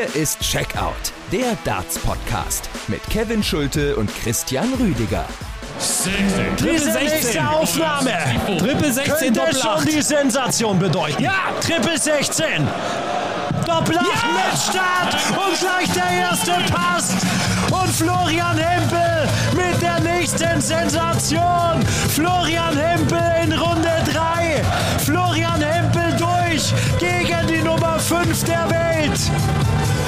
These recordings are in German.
Hier ist Checkout, der Darts-Podcast mit Kevin Schulte und Christian Rüdiger. 16. Triple 16. Aufnahme. Triple 16 Könnte schon die Sensation bedeuten. Ja, Triple 16. Doppelacht ja! mit Start und gleich der erste Pass. Und Florian Hempel mit der nächsten Sensation. Florian Hempel in Runde 3. Florian Hempel durch 5 der Welt.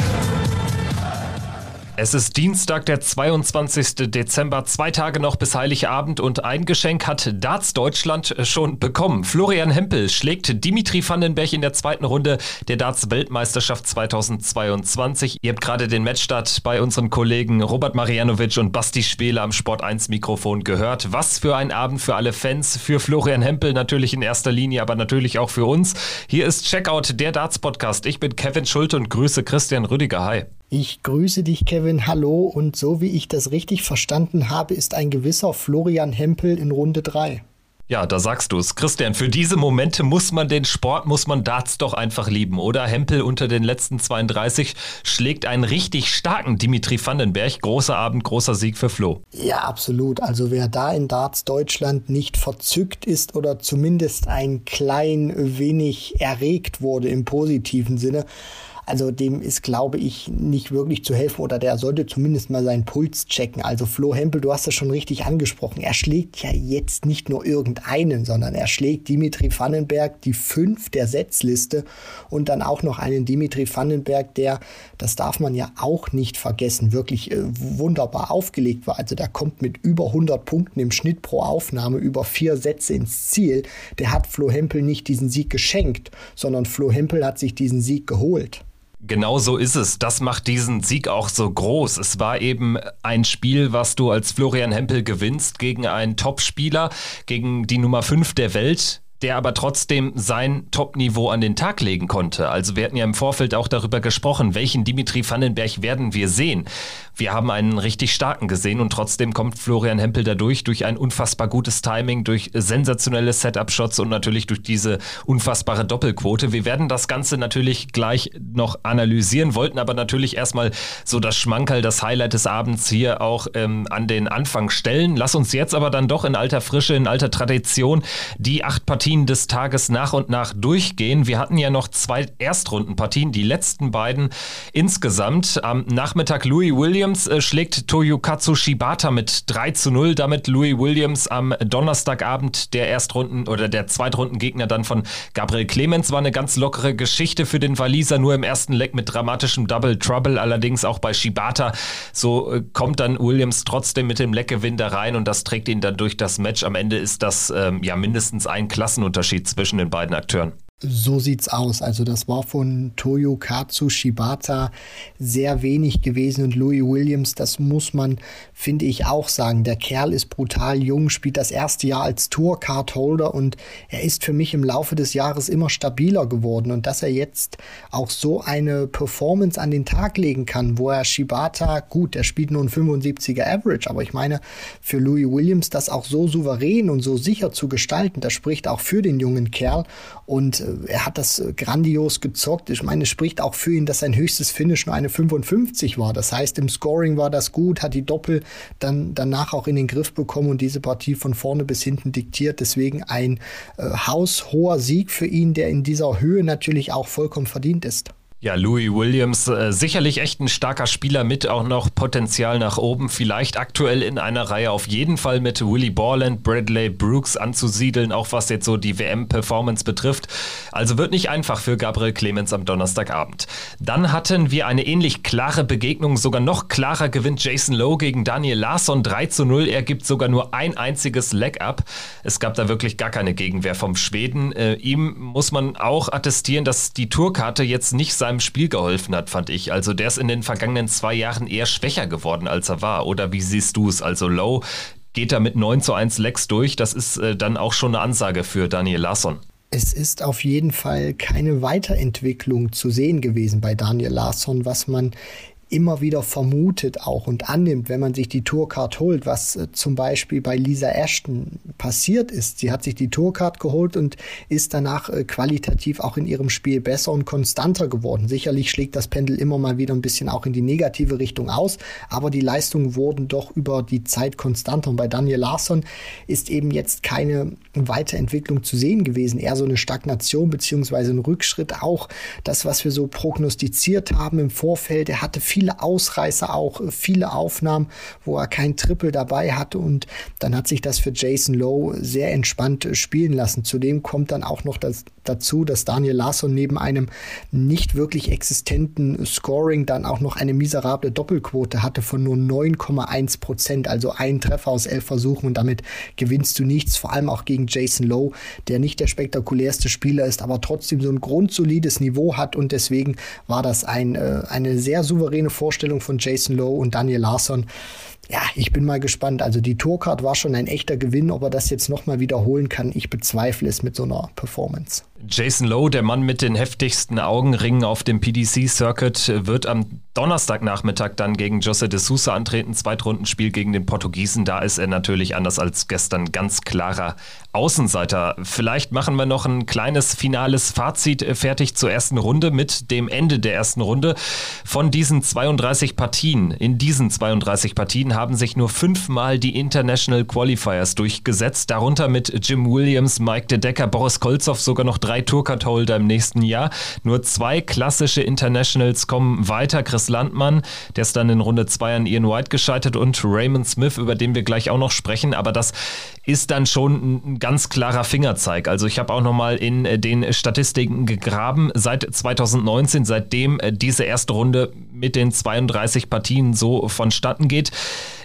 Es ist Dienstag, der 22. Dezember, zwei Tage noch bis Heiligabend und ein Geschenk hat Darts Deutschland schon bekommen. Florian Hempel schlägt Dimitri Vandenberg in der zweiten Runde der Darts Weltmeisterschaft 2022. Ihr habt gerade den Matchstart bei unseren Kollegen Robert Marianovic und Basti Spele am Sport 1 Mikrofon gehört. Was für ein Abend für alle Fans, für Florian Hempel natürlich in erster Linie, aber natürlich auch für uns. Hier ist Checkout, der Darts Podcast. Ich bin Kevin Schulte und grüße Christian Rüdiger. Hi. Ich grüße dich, Kevin. Hallo. Und so wie ich das richtig verstanden habe, ist ein gewisser Florian Hempel in Runde 3. Ja, da sagst du es. Christian, für diese Momente muss man den Sport, muss man Darts doch einfach lieben, oder? Hempel unter den letzten 32 schlägt einen richtig starken Dimitri Vandenberg. Großer Abend, großer Sieg für Flo. Ja, absolut. Also wer da in Darts Deutschland nicht verzückt ist oder zumindest ein klein wenig erregt wurde im positiven Sinne, also dem ist, glaube ich, nicht wirklich zu helfen oder der sollte zumindest mal seinen Puls checken. Also Flo Hempel, du hast das schon richtig angesprochen. Er schlägt ja jetzt nicht nur irgendeinen, sondern er schlägt Dimitri Vandenberg die fünf der Setzliste und dann auch noch einen Dimitri Vandenberg, der, das darf man ja auch nicht vergessen, wirklich äh, wunderbar aufgelegt war. Also der kommt mit über 100 Punkten im Schnitt pro Aufnahme über vier Sätze ins Ziel. Der hat Flo Hempel nicht diesen Sieg geschenkt, sondern Flo Hempel hat sich diesen Sieg geholt. Genau so ist es. Das macht diesen Sieg auch so groß. Es war eben ein Spiel, was du als Florian Hempel gewinnst gegen einen Topspieler, gegen die Nummer 5 der Welt der aber trotzdem sein Top-Niveau an den Tag legen konnte. Also wir hatten ja im Vorfeld auch darüber gesprochen, welchen Dimitri Vandenberg werden wir sehen. Wir haben einen richtig starken gesehen und trotzdem kommt Florian Hempel dadurch durch ein unfassbar gutes Timing, durch sensationelle Setup-Shots und natürlich durch diese unfassbare Doppelquote. Wir werden das Ganze natürlich gleich noch analysieren, wollten aber natürlich erstmal so das Schmankerl, das Highlight des Abends hier auch ähm, an den Anfang stellen. Lass uns jetzt aber dann doch in alter Frische, in alter Tradition die acht Partien des Tages nach und nach durchgehen. Wir hatten ja noch zwei Erstrundenpartien, die letzten beiden insgesamt. Am Nachmittag Louis Williams Williams äh, schlägt Toyokatsu Shibata mit 3 zu 0. Damit Louis Williams am Donnerstagabend der Erstrunden- oder der Zweitrundengegner dann von Gabriel Clemens. War eine ganz lockere Geschichte für den Waliser, nur im ersten Leck mit dramatischem Double Trouble. Allerdings auch bei Shibata. So äh, kommt dann Williams trotzdem mit dem Leckgewinn da rein und das trägt ihn dann durch das Match. Am Ende ist das ähm, ja mindestens ein Klassenunterschied zwischen den beiden Akteuren. So sieht's aus. Also das war von Toyo Katsu Shibata sehr wenig gewesen und Louis Williams, das muss man, finde ich, auch sagen. Der Kerl ist brutal jung, spielt das erste Jahr als Tour-Card-Holder und er ist für mich im Laufe des Jahres immer stabiler geworden und dass er jetzt auch so eine Performance an den Tag legen kann, wo er Shibata, gut, der spielt nur ein 75er Average, aber ich meine, für Louis Williams das auch so souverän und so sicher zu gestalten, das spricht auch für den jungen Kerl und äh, er hat das äh, grandios gezockt. Ich meine, es spricht auch für ihn, dass sein höchstes Finish nur eine 55 war. Das heißt, im Scoring war das gut, hat die Doppel dann danach auch in den Griff bekommen und diese Partie von vorne bis hinten diktiert. Deswegen ein äh, haushoher Sieg für ihn, der in dieser Höhe natürlich auch vollkommen verdient ist. Ja, Louis Williams, äh, sicherlich echt ein starker Spieler mit auch noch Potenzial nach oben. Vielleicht aktuell in einer Reihe auf jeden Fall mit Willie Borland, Bradley Brooks anzusiedeln, auch was jetzt so die WM-Performance betrifft. Also wird nicht einfach für Gabriel Clemens am Donnerstagabend. Dann hatten wir eine ähnlich klare Begegnung. Sogar noch klarer gewinnt Jason Lowe gegen Daniel Larsson 3 zu 0. Er gibt sogar nur ein einziges Leg-Up. Es gab da wirklich gar keine Gegenwehr vom Schweden. Äh, ihm muss man auch attestieren, dass die Tourkarte jetzt nicht sein seinem Spiel geholfen hat, fand ich. Also der ist in den vergangenen zwei Jahren eher schwächer geworden, als er war. Oder wie siehst du es? Also Low geht da mit 9 zu 1 Lex durch. Das ist äh, dann auch schon eine Ansage für Daniel Larsson. Es ist auf jeden Fall keine Weiterentwicklung zu sehen gewesen bei Daniel Larsson, was man immer wieder vermutet auch und annimmt, wenn man sich die Tourcard holt, was äh, zum Beispiel bei Lisa Ashton passiert ist. Sie hat sich die Tourcard geholt und ist danach äh, qualitativ auch in ihrem Spiel besser und konstanter geworden. Sicherlich schlägt das Pendel immer mal wieder ein bisschen auch in die negative Richtung aus, aber die Leistungen wurden doch über die Zeit konstanter. Und bei Daniel Larsson ist eben jetzt keine Weiterentwicklung zu sehen gewesen, eher so eine Stagnation beziehungsweise ein Rückschritt. Auch das, was wir so prognostiziert haben im Vorfeld. Er hatte viele Ausreißer auch, viele Aufnahmen, wo er kein Triple dabei hatte. Und dann hat sich das für Jason Lowe sehr entspannt spielen lassen. Zudem kommt dann auch noch das, dazu, dass Daniel Larsson neben einem nicht wirklich existenten Scoring dann auch noch eine miserable Doppelquote hatte von nur 9,1 Prozent, also ein Treffer aus elf Versuchen und damit gewinnst du nichts, vor allem auch gegen Jason Lowe, der nicht der spektakulärste Spieler ist, aber trotzdem so ein grundsolides Niveau hat. Und deswegen war das ein, äh, eine sehr souveräne Vorstellung von Jason Lowe und Daniel Larsson ja, ich bin mal gespannt. Also die Tourcard war schon ein echter Gewinn. Ob er das jetzt nochmal wiederholen kann, ich bezweifle es mit so einer Performance. Jason Lowe, der Mann mit den heftigsten Augenringen auf dem PDC-Circuit, wird am Donnerstagnachmittag dann gegen Jose de Sousa antreten. Zweitrundenspiel gegen den Portugiesen. Da ist er natürlich anders als gestern ganz klarer Außenseiter. Vielleicht machen wir noch ein kleines finales Fazit fertig zur ersten Runde mit dem Ende der ersten Runde. Von diesen 32 Partien, in diesen 32 Partien haben sich nur fünfmal die International Qualifiers durchgesetzt. Darunter mit Jim Williams, Mike De Decker, Boris Kolzow, sogar noch drei Tourcard-Holder im nächsten Jahr. Nur zwei klassische Internationals kommen weiter. Chris Landmann, der ist dann in Runde 2 an Ian White gescheitert und Raymond Smith, über den wir gleich auch noch sprechen. Aber das ist dann schon ein ganz klarer Fingerzeig. Also ich habe auch nochmal in äh, den Statistiken gegraben. Seit 2019, seitdem äh, diese erste Runde mit den 32 Partien so vonstatten geht,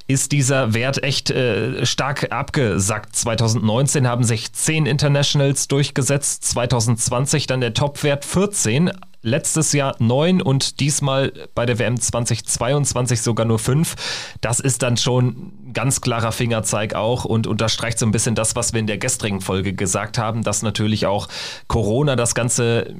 ist dieser Wert echt äh, stark abgesackt. 2019 haben sich 10 Internationals durchgesetzt, 2020 dann der Topwert 14 letztes Jahr 9 und diesmal bei der WM 2022 sogar nur 5. Das ist dann schon ganz klarer Fingerzeig auch und unterstreicht so ein bisschen das, was wir in der gestrigen Folge gesagt haben, dass natürlich auch Corona das Ganze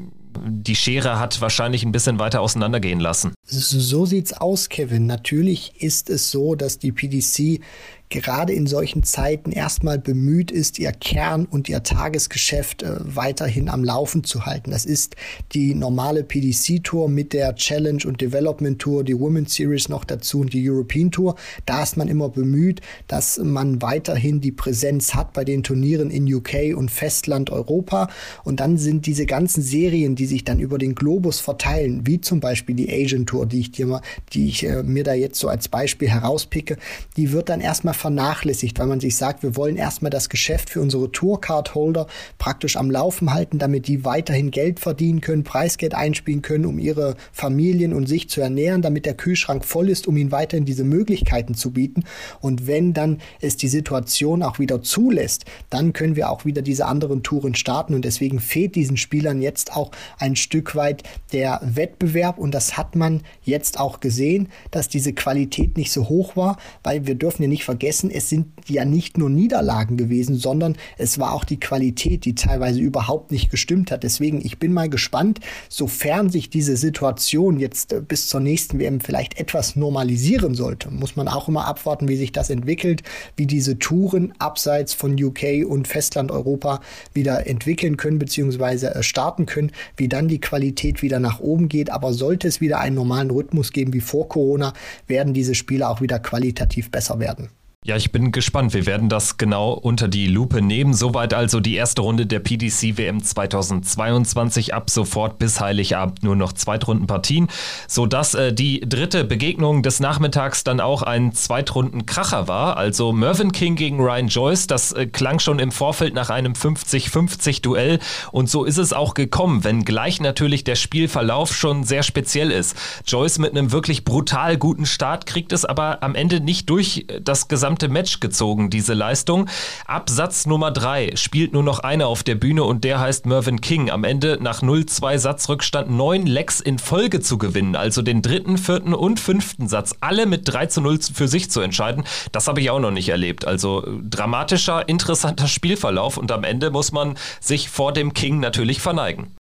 die Schere hat wahrscheinlich ein bisschen weiter auseinandergehen lassen. So sieht's aus, Kevin. Natürlich ist es so, dass die PDC gerade in solchen Zeiten erstmal bemüht ist, ihr Kern und ihr Tagesgeschäft äh, weiterhin am Laufen zu halten. Das ist die normale PDC-Tour mit der Challenge und Development Tour, die Women's Series noch dazu und die European Tour. Da ist man immer bemüht, dass man weiterhin die Präsenz hat bei den Turnieren in UK und Festland Europa. Und dann sind diese ganzen Serien, die sich dann über den Globus verteilen, wie zum Beispiel die Asian Tour, die ich dir mal, die ich äh, mir da jetzt so als Beispiel herauspicke, die wird dann erstmal vernachlässigt, weil man sich sagt, wir wollen erstmal das Geschäft für unsere Tourcard-Holder praktisch am Laufen halten, damit die weiterhin Geld verdienen können, Preisgeld einspielen können, um ihre Familien und sich zu ernähren, damit der Kühlschrank voll ist, um ihnen weiterhin diese Möglichkeiten zu bieten. Und wenn dann es die Situation auch wieder zulässt, dann können wir auch wieder diese anderen Touren starten. Und deswegen fehlt diesen Spielern jetzt auch ein Stück weit der Wettbewerb. Und das hat man jetzt auch gesehen, dass diese Qualität nicht so hoch war, weil wir dürfen ja nicht vergessen, vergessen, es sind ja nicht nur Niederlagen gewesen, sondern es war auch die Qualität, die teilweise überhaupt nicht gestimmt hat. Deswegen, ich bin mal gespannt, sofern sich diese Situation jetzt äh, bis zur nächsten WM vielleicht etwas normalisieren sollte, muss man auch immer abwarten, wie sich das entwickelt, wie diese Touren abseits von UK und Festlandeuropa wieder entwickeln können bzw. Äh, starten können, wie dann die Qualität wieder nach oben geht. Aber sollte es wieder einen normalen Rhythmus geben wie vor Corona, werden diese Spiele auch wieder qualitativ besser werden. Ja, ich bin gespannt. Wir werden das genau unter die Lupe nehmen. Soweit also die erste Runde der PDC WM 2022. Ab sofort bis Heiligabend nur noch Zweitrundenpartien, sodass äh, die dritte Begegnung des Nachmittags dann auch ein Zweitrundenkracher war. Also Mervyn King gegen Ryan Joyce. Das äh, klang schon im Vorfeld nach einem 50-50 Duell. Und so ist es auch gekommen, wenngleich natürlich der Spielverlauf schon sehr speziell ist. Joyce mit einem wirklich brutal guten Start kriegt es aber am Ende nicht durch das gesamte gesamte Match gezogen, diese Leistung. Absatz Nummer 3 spielt nur noch einer auf der Bühne und der heißt Mervyn King. Am Ende nach 0-2 Satzrückstand neun Lecks in Folge zu gewinnen, also den dritten, vierten und fünften Satz, alle mit 3 zu 0 für sich zu entscheiden, das habe ich auch noch nicht erlebt. Also dramatischer, interessanter Spielverlauf und am Ende muss man sich vor dem King natürlich verneigen.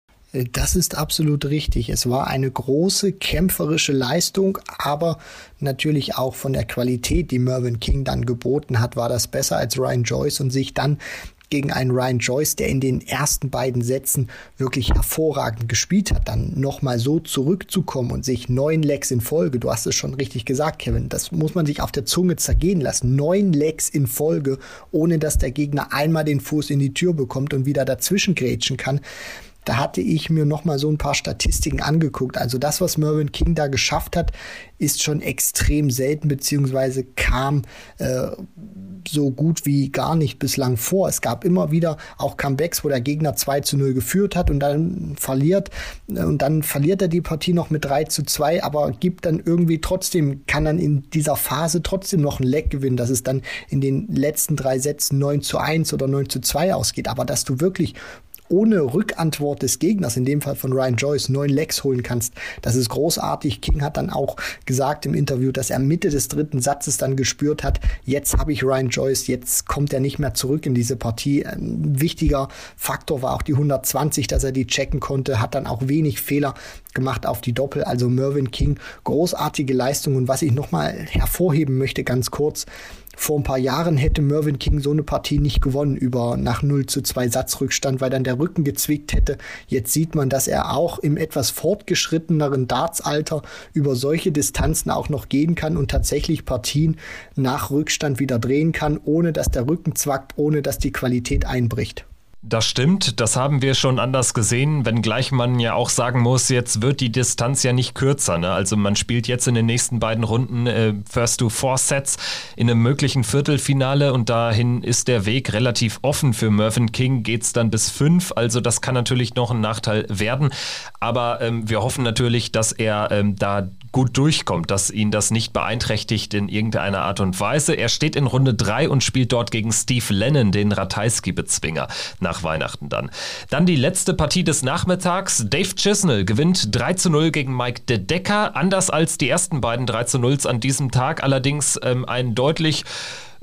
Das ist absolut richtig. Es war eine große kämpferische Leistung, aber natürlich auch von der Qualität, die Mervyn King dann geboten hat, war das besser als Ryan Joyce und sich dann gegen einen Ryan Joyce, der in den ersten beiden Sätzen wirklich hervorragend gespielt hat, dann nochmal so zurückzukommen und sich neun Legs in Folge, du hast es schon richtig gesagt, Kevin, das muss man sich auf der Zunge zergehen lassen. Neun Legs in Folge, ohne dass der Gegner einmal den Fuß in die Tür bekommt und wieder dazwischen grätschen kann. Da hatte ich mir noch mal so ein paar Statistiken angeguckt. Also das, was Mervyn King da geschafft hat, ist schon extrem selten, beziehungsweise kam äh, so gut wie gar nicht bislang vor. Es gab immer wieder auch Comebacks, wo der Gegner 2 zu 0 geführt hat und dann verliert. Und dann verliert er die Partie noch mit 3 zu 2, aber gibt dann irgendwie trotzdem, kann dann in dieser Phase trotzdem noch ein Leck gewinnen, dass es dann in den letzten drei Sätzen 9 zu 1 oder 9 zu 2 ausgeht. Aber dass du wirklich ohne Rückantwort des Gegners, in dem Fall von Ryan Joyce, neun Lecks holen kannst. Das ist großartig. King hat dann auch gesagt im Interview, dass er Mitte des dritten Satzes dann gespürt hat, jetzt habe ich Ryan Joyce, jetzt kommt er nicht mehr zurück in diese Partie. Ein wichtiger Faktor war auch die 120, dass er die checken konnte, hat dann auch wenig Fehler gemacht auf die Doppel. Also Mervyn King, großartige Leistung. Und was ich nochmal hervorheben möchte, ganz kurz, vor ein paar Jahren hätte Mervyn King so eine Partie nicht gewonnen über nach 0 zu 2 Satzrückstand, weil dann der Rücken gezwickt hätte. Jetzt sieht man, dass er auch im etwas fortgeschritteneren Dartsalter über solche Distanzen auch noch gehen kann und tatsächlich Partien nach Rückstand wieder drehen kann, ohne dass der Rücken zwackt, ohne dass die Qualität einbricht. Das stimmt, das haben wir schon anders gesehen, wenngleich man ja auch sagen muss, jetzt wird die Distanz ja nicht kürzer. Ne? Also man spielt jetzt in den nächsten beiden Runden äh, First to Four Sets in einem möglichen Viertelfinale und dahin ist der Weg relativ offen für Mervyn King, geht es dann bis fünf, also das kann natürlich noch ein Nachteil werden, aber ähm, wir hoffen natürlich, dass er ähm, da gut durchkommt, dass ihn das nicht beeinträchtigt in irgendeiner Art und Weise. Er steht in Runde 3 und spielt dort gegen Steve Lennon, den Ratajski-Bezwinger, nach Weihnachten dann. Dann die letzte Partie des Nachmittags. Dave Chisnell gewinnt 3 zu 0 gegen Mike De Decker. Anders als die ersten beiden 3 zu 0s an diesem Tag, allerdings ähm, ein deutlich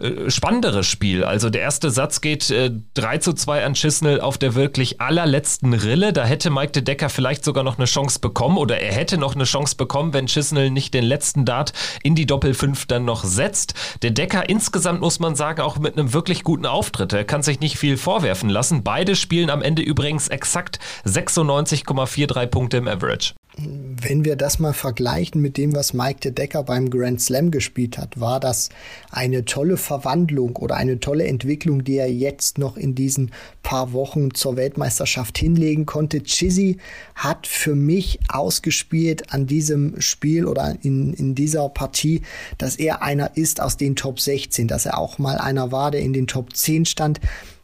äh, spannenderes Spiel. Also der erste Satz geht äh, 3 zu 2 an Chisnell auf der wirklich allerletzten Rille. Da hätte Mike de Decker vielleicht sogar noch eine Chance bekommen oder er hätte noch eine Chance bekommen, wenn Chisnell nicht den letzten Dart in die Doppel 5 dann noch setzt. Der Decker insgesamt muss man sagen auch mit einem wirklich guten Auftritt. Er kann sich nicht viel vorwerfen lassen. Beide spielen am Ende übrigens exakt 96,43 Punkte im Average. Wenn wir das mal vergleichen mit dem, was Mike de Decker beim Grand Slam gespielt hat, war das eine tolle Verwandlung oder eine tolle Entwicklung, die er jetzt noch in diesen paar Wochen zur Weltmeisterschaft hinlegen konnte. Chizzy hat für mich ausgespielt an diesem Spiel oder in, in dieser Partie, dass er einer ist aus den Top 16, dass er auch mal einer war, der in den Top 10 stand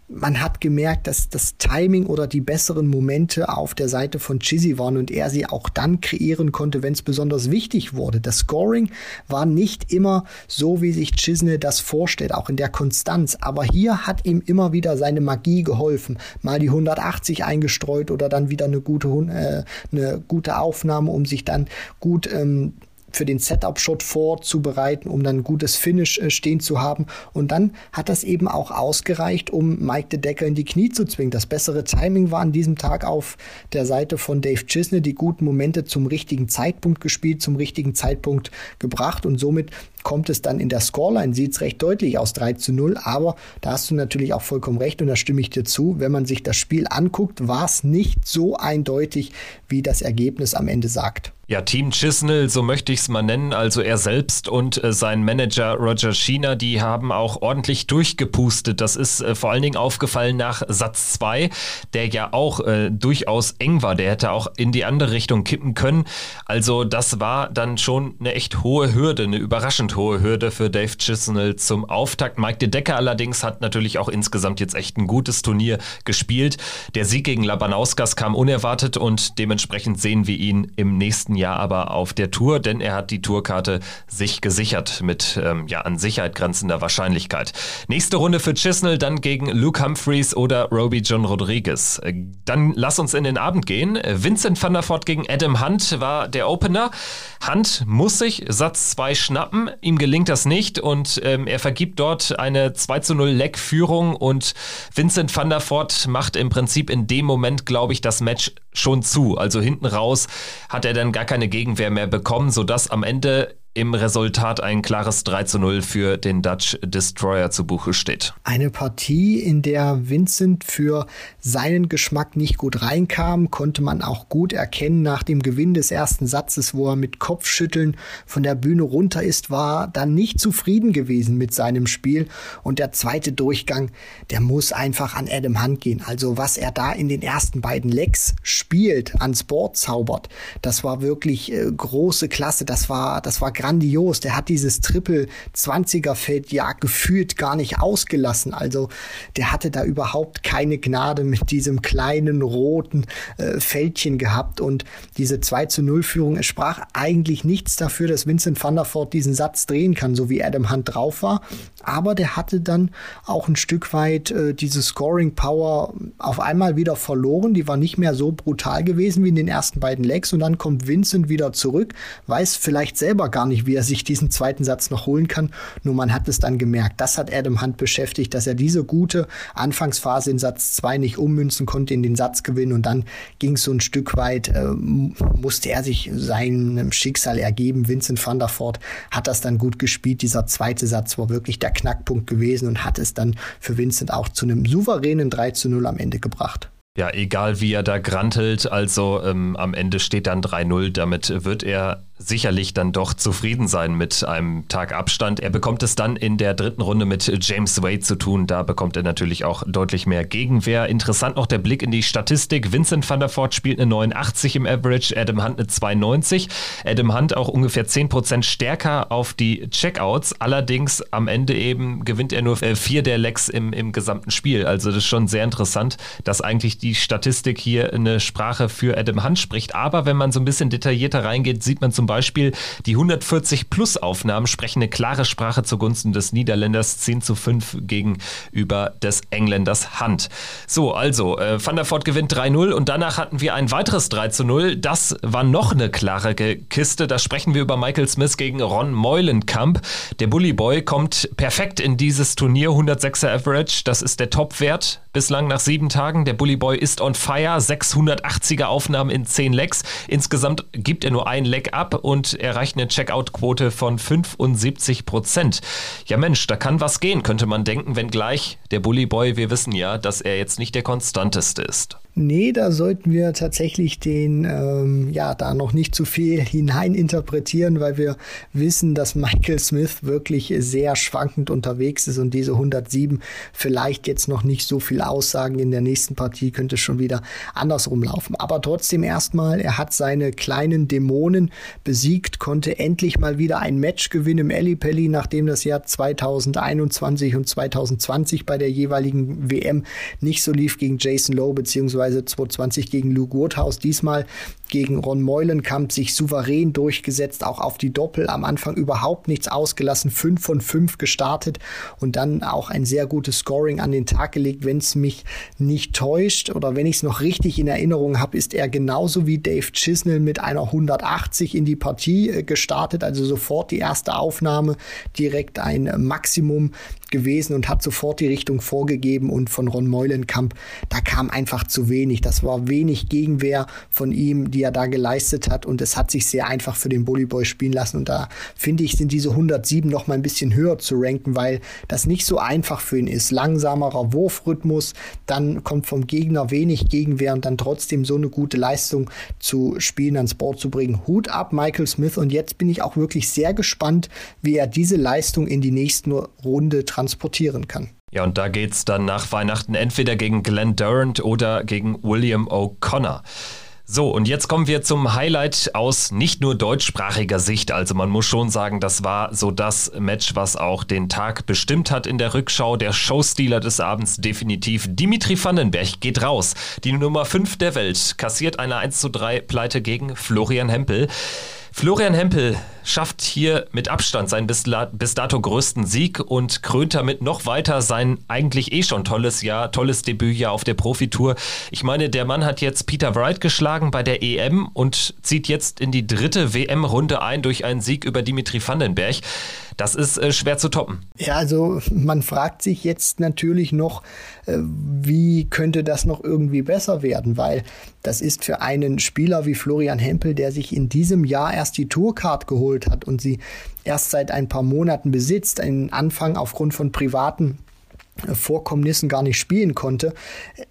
man hat gemerkt, dass das Timing oder die besseren Momente auf der Seite von Chizzy waren und er sie auch dann kreieren konnte, wenn es besonders wichtig wurde. Das Scoring war nicht immer so, wie sich Chisney das vorstellt, auch in der Konstanz. Aber hier hat ihm immer wieder seine Magie geholfen. Mal die 180 eingestreut oder dann wieder eine gute, äh, eine gute Aufnahme, um sich dann gut ähm, für den Setup-Shot vorzubereiten, um dann ein gutes Finish äh, stehen zu haben. Und dann hat das eben auch ausgereicht, um Mike de Decker in die Knie zu zwingen. Das bessere Timing war an diesem Tag auf der Seite von Dave Chisney, die guten Momente zum richtigen Zeitpunkt gespielt, zum richtigen Zeitpunkt gebracht und somit kommt es dann in der Scoreline, sieht es recht deutlich aus 3 zu 0, aber da hast du natürlich auch vollkommen recht und da stimme ich dir zu. Wenn man sich das Spiel anguckt, war es nicht so eindeutig, wie das Ergebnis am Ende sagt. Ja, Team Chisnell, so möchte ich es mal nennen, also er selbst und äh, sein Manager Roger Sheena, die haben auch ordentlich durchgepustet. Das ist äh, vor allen Dingen aufgefallen nach Satz 2, der ja auch äh, durchaus eng war. Der hätte auch in die andere Richtung kippen können. Also das war dann schon eine echt hohe Hürde, eine überraschend hohe Hürde für Dave Chisnell zum Auftakt. Mike de Decker allerdings hat natürlich auch insgesamt jetzt echt ein gutes Turnier gespielt. Der Sieg gegen Labanauskas kam unerwartet und dementsprechend sehen wir ihn im nächsten Jahr aber auf der Tour, denn er hat die Tourkarte sich gesichert mit ähm, ja an Sicherheit grenzender Wahrscheinlichkeit. Nächste Runde für Chisnell, dann gegen Luke Humphreys oder Roby John Rodriguez. Äh, dann lass uns in den Abend gehen. Vincent van der Voort gegen Adam Hunt war der Opener. Hunt muss sich Satz 2 schnappen, ihm gelingt das nicht und ähm, er vergibt dort eine 2 zu 0 Leckführung und Vincent van der Voort macht im Prinzip in dem Moment, glaube ich, das Match schon zu. Also hinten raus hat er dann gar keine Gegenwehr mehr bekommen, sodass am Ende im Resultat ein klares 3 zu 0 für den Dutch Destroyer zu Buche steht. Eine Partie, in der Vincent für seinen Geschmack nicht gut reinkam, konnte man auch gut erkennen nach dem Gewinn des ersten Satzes, wo er mit Kopfschütteln von der Bühne runter ist, war dann nicht zufrieden gewesen mit seinem Spiel. Und der zweite Durchgang, der muss einfach an Adam Hunt gehen. Also was er da in den ersten beiden Lecks spielt, ans Board zaubert, das war wirklich äh, große Klasse. Das war, das war grandios. Der hat dieses Triple 20er Feld ja gefühlt gar nicht ausgelassen. Also der hatte da überhaupt keine Gnade mit diesem kleinen roten äh, Fältchen gehabt und diese 2 zu 0 Führung, es sprach eigentlich nichts dafür, dass Vincent van der Voort diesen Satz drehen kann, so wie Adam Hunt drauf war. Aber der hatte dann auch ein Stück weit äh, diese Scoring Power auf einmal wieder verloren. Die war nicht mehr so brutal gewesen wie in den ersten beiden Legs und dann kommt Vincent wieder zurück, weiß vielleicht selber gar nicht, wie er sich diesen zweiten Satz noch holen kann. Nur man hat es dann gemerkt. Das hat Adam Hunt beschäftigt, dass er diese gute Anfangsphase in Satz 2 nicht ummünzen konnte in den Satz gewinnen. Und dann ging es so ein Stück weit, äh, musste er sich seinem Schicksal ergeben. Vincent van der Voort hat das dann gut gespielt. Dieser zweite Satz war wirklich der Knackpunkt gewesen und hat es dann für Vincent auch zu einem souveränen 3 zu 0 am Ende gebracht. Ja, egal wie er da grantelt, also ähm, am Ende steht dann 3-0. Damit wird er sicherlich dann doch zufrieden sein mit einem Tag Abstand. Er bekommt es dann in der dritten Runde mit James Wade zu tun. Da bekommt er natürlich auch deutlich mehr Gegenwehr. Interessant noch der Blick in die Statistik. Vincent van der Voort spielt eine 89 im Average, Adam Hunt eine 92. Adam Hunt auch ungefähr 10% stärker auf die Checkouts. Allerdings am Ende eben gewinnt er nur äh, vier der Lecks im, im gesamten Spiel. Also das ist schon sehr interessant, dass eigentlich die Statistik hier eine Sprache für Adam Hunt spricht. Aber wenn man so ein bisschen detaillierter reingeht, sieht man zum Beispiel die 140 Plus Aufnahmen sprechen eine klare Sprache zugunsten des Niederländers 10 zu 5 gegenüber des Engländers Hunt. So, also äh, Van der Voort gewinnt 3-0 und danach hatten wir ein weiteres 3 zu 0. Das war noch eine klare Kiste. Da sprechen wir über Michael Smith gegen Ron Meulenkamp. Der Bully Boy kommt perfekt in dieses Turnier, 106er Average. Das ist der Topwert bislang nach sieben Tagen. Der Bully Boy ist on fire, 680er Aufnahmen in 10 Lecks. Insgesamt gibt er nur ein Leck ab und erreicht eine Checkout-Quote von 75 Prozent. Ja Mensch, da kann was gehen, könnte man denken, wenngleich der Bully Boy, wir wissen ja, dass er jetzt nicht der konstanteste ist. Nee, da sollten wir tatsächlich den, ähm, ja, da noch nicht zu viel hineininterpretieren, weil wir wissen, dass Michael Smith wirklich sehr schwankend unterwegs ist und diese 107 vielleicht jetzt noch nicht so viel aussagen. In der nächsten Partie könnte es schon wieder andersrum laufen. Aber trotzdem erstmal, er hat seine kleinen Dämonen besiegt, konnte endlich mal wieder ein Match gewinnen im Ellipelli, nachdem das Jahr 2021 und 2020 bei der jeweiligen WM nicht so lief gegen Jason Lowe beziehungsweise beziehungsweise 2020 gegen Luke Woodhouse, diesmal gegen Ron Meulenkamp sich souverän durchgesetzt, auch auf die Doppel am Anfang überhaupt nichts ausgelassen, 5 von 5 gestartet und dann auch ein sehr gutes Scoring an den Tag gelegt, wenn es mich nicht täuscht oder wenn ich es noch richtig in Erinnerung habe, ist er genauso wie Dave Chisnell mit einer 180 in die Partie äh, gestartet, also sofort die erste Aufnahme, direkt ein Maximum gewesen und hat sofort die Richtung vorgegeben und von Ron Meulenkamp, da kam einfach zu wenig. Das war wenig Gegenwehr von ihm, die er da geleistet hat und es hat sich sehr einfach für den Bully Boy spielen lassen und da finde ich, sind diese 107 noch mal ein bisschen höher zu ranken, weil das nicht so einfach für ihn ist. Langsamerer Wurfrhythmus, dann kommt vom Gegner wenig Gegenwehr und dann trotzdem so eine gute Leistung zu spielen, ans Board zu bringen. Hut ab, Michael Smith und jetzt bin ich auch wirklich sehr gespannt, wie er diese Leistung in die nächste Runde transportieren kann. Ja, und da geht es dann nach Weihnachten entweder gegen Glenn Durant oder gegen William O'Connor. So, und jetzt kommen wir zum Highlight aus nicht nur deutschsprachiger Sicht. Also man muss schon sagen, das war so das Match, was auch den Tag bestimmt hat in der Rückschau. Der Showstealer des Abends definitiv. Dimitri Vandenberg geht raus. Die Nummer 5 der Welt kassiert eine 1 zu 3 Pleite gegen Florian Hempel. Florian Hempel schafft hier mit Abstand seinen bis, bis dato größten Sieg und krönt damit noch weiter sein eigentlich eh schon tolles Jahr, tolles Debütjahr auf der Profitour. Ich meine, der Mann hat jetzt Peter Wright geschlagen bei der EM und zieht jetzt in die dritte WM-Runde ein durch einen Sieg über Dimitri Vandenberg. Das ist äh, schwer zu toppen. Ja, also man fragt sich jetzt natürlich noch, äh, wie könnte das noch irgendwie besser werden, weil das ist für einen Spieler wie Florian Hempel, der sich in diesem Jahr erst die Tourcard geholt hat und sie erst seit ein paar Monaten besitzt, einen Anfang aufgrund von privaten Vorkommnissen gar nicht spielen konnte,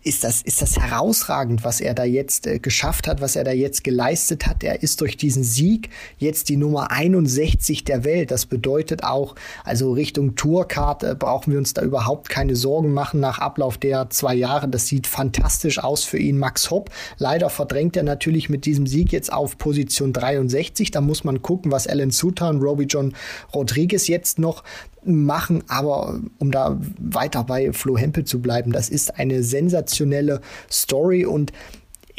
ist das, ist das herausragend, was er da jetzt äh, geschafft hat, was er da jetzt geleistet hat. Er ist durch diesen Sieg jetzt die Nummer 61 der Welt. Das bedeutet auch, also Richtung Tourcard äh, brauchen wir uns da überhaupt keine Sorgen machen nach Ablauf der zwei Jahre. Das sieht fantastisch aus für ihn. Max Hopp, leider verdrängt er natürlich mit diesem Sieg jetzt auf Position 63. Da muss man gucken, was Alan Suter und Robbie John Rodriguez jetzt noch machen, aber um da weiter bei Flo Hempel zu bleiben, das ist eine sensationelle Story und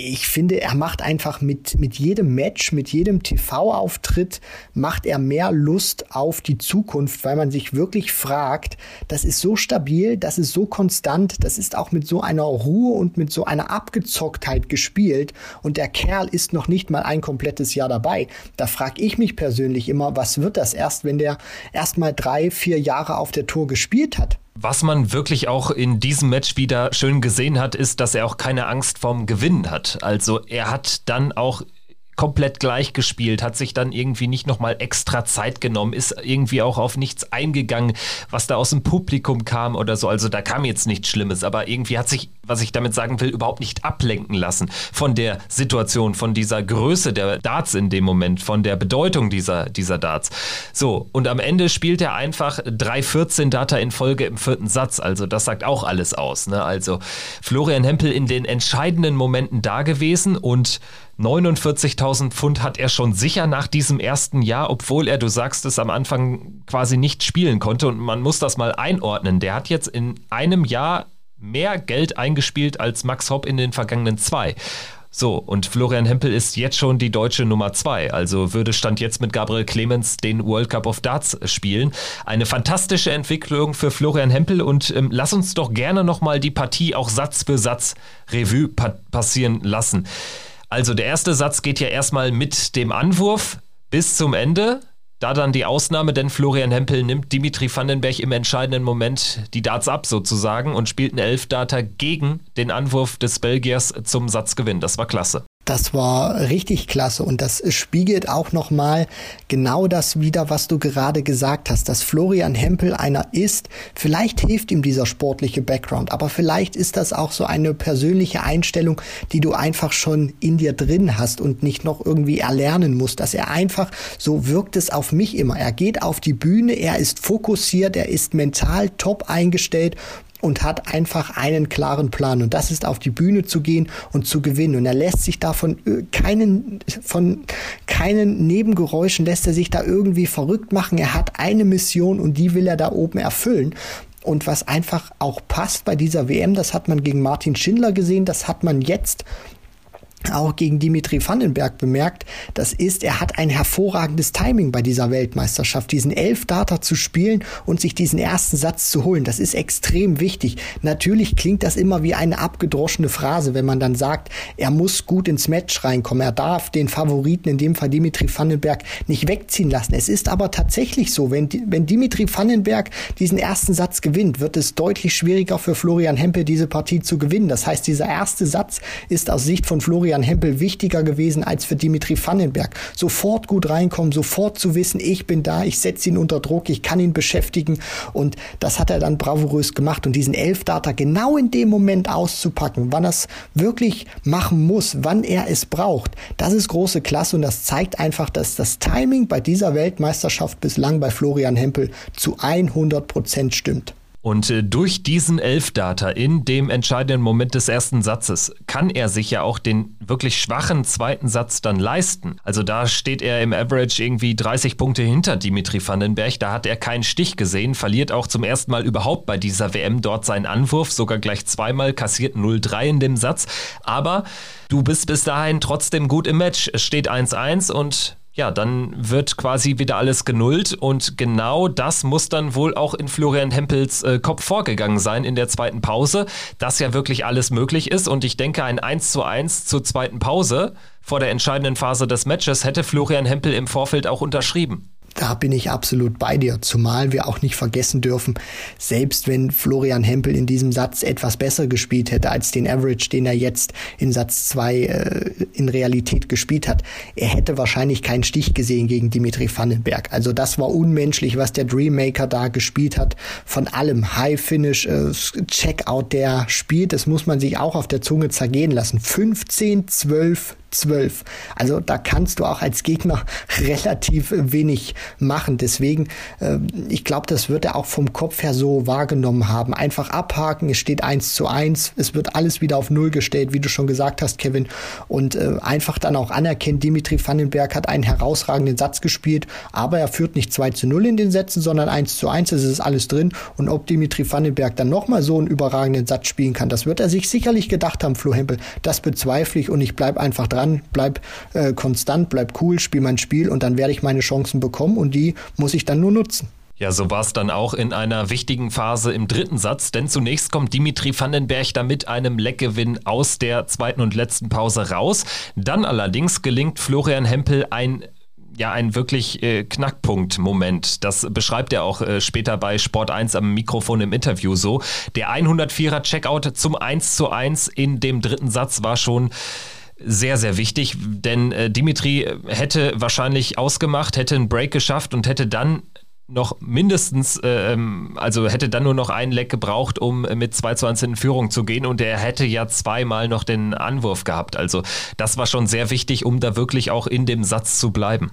ich finde, er macht einfach mit, mit jedem Match, mit jedem TV-Auftritt, macht er mehr Lust auf die Zukunft, weil man sich wirklich fragt, das ist so stabil, das ist so konstant, das ist auch mit so einer Ruhe und mit so einer Abgezocktheit gespielt und der Kerl ist noch nicht mal ein komplettes Jahr dabei. Da frage ich mich persönlich immer, was wird das erst, wenn der erst mal drei, vier Jahre auf der Tour gespielt hat? Was man wirklich auch in diesem Match wieder schön gesehen hat, ist, dass er auch keine Angst vorm Gewinnen hat. Also er hat dann auch komplett gleich gespielt, hat sich dann irgendwie nicht nochmal extra Zeit genommen, ist irgendwie auch auf nichts eingegangen, was da aus dem Publikum kam oder so. Also da kam jetzt nichts Schlimmes, aber irgendwie hat sich, was ich damit sagen will, überhaupt nicht ablenken lassen von der Situation, von dieser Größe der Darts in dem Moment, von der Bedeutung dieser, dieser Darts. So, und am Ende spielt er einfach 3-14 Data in Folge im vierten Satz. Also das sagt auch alles aus. Ne? Also Florian Hempel in den entscheidenden Momenten da gewesen und 49.000 Pfund hat er schon sicher nach diesem ersten Jahr, obwohl er, du sagst es, am Anfang quasi nicht spielen konnte. Und man muss das mal einordnen. Der hat jetzt in einem Jahr mehr Geld eingespielt als Max Hopp in den vergangenen zwei. So, und Florian Hempel ist jetzt schon die deutsche Nummer zwei. Also würde Stand jetzt mit Gabriel Clemens den World Cup of Darts spielen. Eine fantastische Entwicklung für Florian Hempel und ähm, lass uns doch gerne nochmal die Partie auch Satz für Satz Revue pa passieren lassen. Also der erste Satz geht ja erstmal mit dem Anwurf bis zum Ende. Da dann die Ausnahme, denn Florian Hempel nimmt Dimitri Vandenberg im entscheidenden Moment die Darts ab sozusagen und spielt eine Elfdata gegen den Anwurf des Belgiers zum Satzgewinn. Das war klasse. Das war richtig klasse und das spiegelt auch nochmal genau das wieder, was du gerade gesagt hast, dass Florian Hempel einer ist. Vielleicht hilft ihm dieser sportliche Background, aber vielleicht ist das auch so eine persönliche Einstellung, die du einfach schon in dir drin hast und nicht noch irgendwie erlernen musst, dass er einfach, so wirkt es auf mich immer. Er geht auf die Bühne, er ist fokussiert, er ist mental top eingestellt und hat einfach einen klaren Plan und das ist auf die Bühne zu gehen und zu gewinnen und er lässt sich davon äh, keinen von keinen Nebengeräuschen lässt er sich da irgendwie verrückt machen. Er hat eine Mission und die will er da oben erfüllen. Und was einfach auch passt bei dieser WM, das hat man gegen Martin Schindler gesehen, das hat man jetzt auch gegen Dimitri Vandenberg bemerkt, das ist, er hat ein hervorragendes Timing bei dieser Weltmeisterschaft, diesen elf Data zu spielen und sich diesen ersten Satz zu holen. Das ist extrem wichtig. Natürlich klingt das immer wie eine abgedroschene Phrase, wenn man dann sagt, er muss gut ins Match reinkommen, er darf den Favoriten, in dem Fall Dimitri Vandenberg, nicht wegziehen lassen. Es ist aber tatsächlich so, wenn, wenn Dimitri Vandenberg diesen ersten Satz gewinnt, wird es deutlich schwieriger für Florian Hempel, diese Partie zu gewinnen. Das heißt, dieser erste Satz ist aus Sicht von Florian Florian Hempel wichtiger gewesen als für Dimitri Vandenberg. Sofort gut reinkommen, sofort zu wissen, ich bin da, ich setze ihn unter Druck, ich kann ihn beschäftigen und das hat er dann bravourös gemacht und diesen Elfdata genau in dem Moment auszupacken, wann er es wirklich machen muss, wann er es braucht, das ist große Klasse und das zeigt einfach, dass das Timing bei dieser Weltmeisterschaft bislang bei Florian Hempel zu 100 Prozent stimmt. Und äh, durch diesen Elfdata in dem entscheidenden Moment des ersten Satzes kann er sich ja auch den wirklich schwachen zweiten Satz dann leisten. Also da steht er im Average irgendwie 30 Punkte hinter Dimitri Vandenberg. Da hat er keinen Stich gesehen, verliert auch zum ersten Mal überhaupt bei dieser WM dort seinen Anwurf, sogar gleich zweimal, kassiert 0-3 in dem Satz. Aber du bist bis dahin trotzdem gut im Match. Es steht 1-1 und ja, dann wird quasi wieder alles genullt und genau das muss dann wohl auch in Florian Hempels äh, Kopf vorgegangen sein in der zweiten Pause, dass ja wirklich alles möglich ist und ich denke, ein 1 zu 1 zur zweiten Pause vor der entscheidenden Phase des Matches hätte Florian Hempel im Vorfeld auch unterschrieben. Da bin ich absolut bei dir, zumal wir auch nicht vergessen dürfen, selbst wenn Florian Hempel in diesem Satz etwas besser gespielt hätte als den Average, den er jetzt in Satz 2 äh, in Realität gespielt hat, er hätte wahrscheinlich keinen Stich gesehen gegen Dimitri Vandenberg. Also das war unmenschlich, was der Dreammaker da gespielt hat. Von allem High Finish, äh, Checkout, der spielt, das muss man sich auch auf der Zunge zergehen lassen. 15, 12, 12. Also da kannst du auch als Gegner relativ wenig machen. Deswegen, äh, ich glaube, das wird er auch vom Kopf her so wahrgenommen haben. Einfach abhaken, es steht 1 zu 1, es wird alles wieder auf Null gestellt, wie du schon gesagt hast, Kevin. Und äh, einfach dann auch anerkennen, Dimitri Vandenberg hat einen herausragenden Satz gespielt, aber er führt nicht 2 zu 0 in den Sätzen, sondern 1 zu 1, es ist alles drin. Und ob Dimitri Vandenberg dann nochmal so einen überragenden Satz spielen kann, das wird er sich sicherlich gedacht haben, Flo Hempel. Das bezweifle ich und ich bleibe einfach dran dran, bleib äh, konstant, bleib cool, spiel mein Spiel und dann werde ich meine Chancen bekommen und die muss ich dann nur nutzen. Ja, so war es dann auch in einer wichtigen Phase im dritten Satz, denn zunächst kommt Dimitri Vandenberg da mit einem Leckgewinn aus der zweiten und letzten Pause raus. Dann allerdings gelingt Florian Hempel ein ja ein wirklich äh, Knackpunkt-Moment. Das beschreibt er auch äh, später bei Sport 1 am Mikrofon im Interview so. Der 104er Checkout zum 1 zu 1 in dem dritten Satz war schon sehr, sehr wichtig, denn äh, Dimitri hätte wahrscheinlich ausgemacht, hätte einen Break geschafft und hätte dann noch mindestens, äh, ähm, also hätte dann nur noch einen Leck gebraucht, um mit 2 zu 1 in Führung zu gehen und er hätte ja zweimal noch den Anwurf gehabt. Also das war schon sehr wichtig, um da wirklich auch in dem Satz zu bleiben.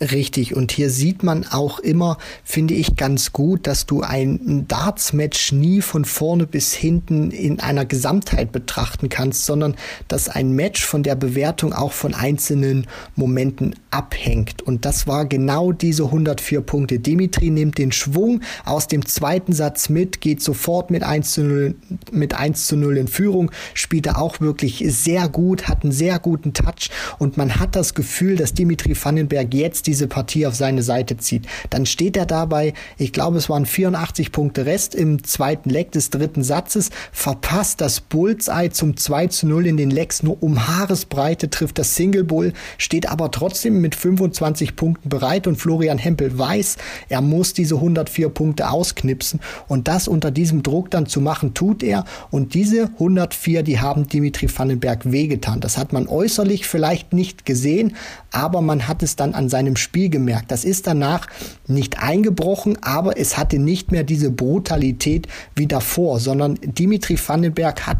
Richtig, und hier sieht man auch immer, finde ich ganz gut, dass du ein Darts-Match nie von vorne bis hinten in einer Gesamtheit betrachten kannst, sondern dass ein Match von der Bewertung auch von einzelnen Momenten abhängt. Und das war genau diese 104 Punkte. Dimitri nimmt den Schwung aus dem zweiten Satz mit, geht sofort mit 1 zu 0, mit 1 zu 0 in Führung, spielt er auch wirklich sehr gut, hat einen sehr guten Touch und man hat das Gefühl, dass Dimitri Vandenberg jetzt diese Partie auf seine Seite zieht. Dann steht er dabei, ich glaube, es waren 84 Punkte Rest im zweiten Leck des dritten Satzes, verpasst das Bullseye zum 2 zu 0 in den Lecks nur um Haaresbreite, trifft das Single Bull, steht aber trotzdem mit 25 Punkten bereit und Florian Hempel weiß, er muss diese 104 Punkte ausknipsen und das unter diesem Druck dann zu machen, tut er und diese 104, die haben Dimitri Vandenberg wehgetan. Das hat man äußerlich vielleicht nicht gesehen, aber man hat es dann an seinem Spiel gemerkt. Das ist danach nicht eingebrochen, aber es hatte nicht mehr diese Brutalität wie davor, sondern Dimitri Vandenberg hat,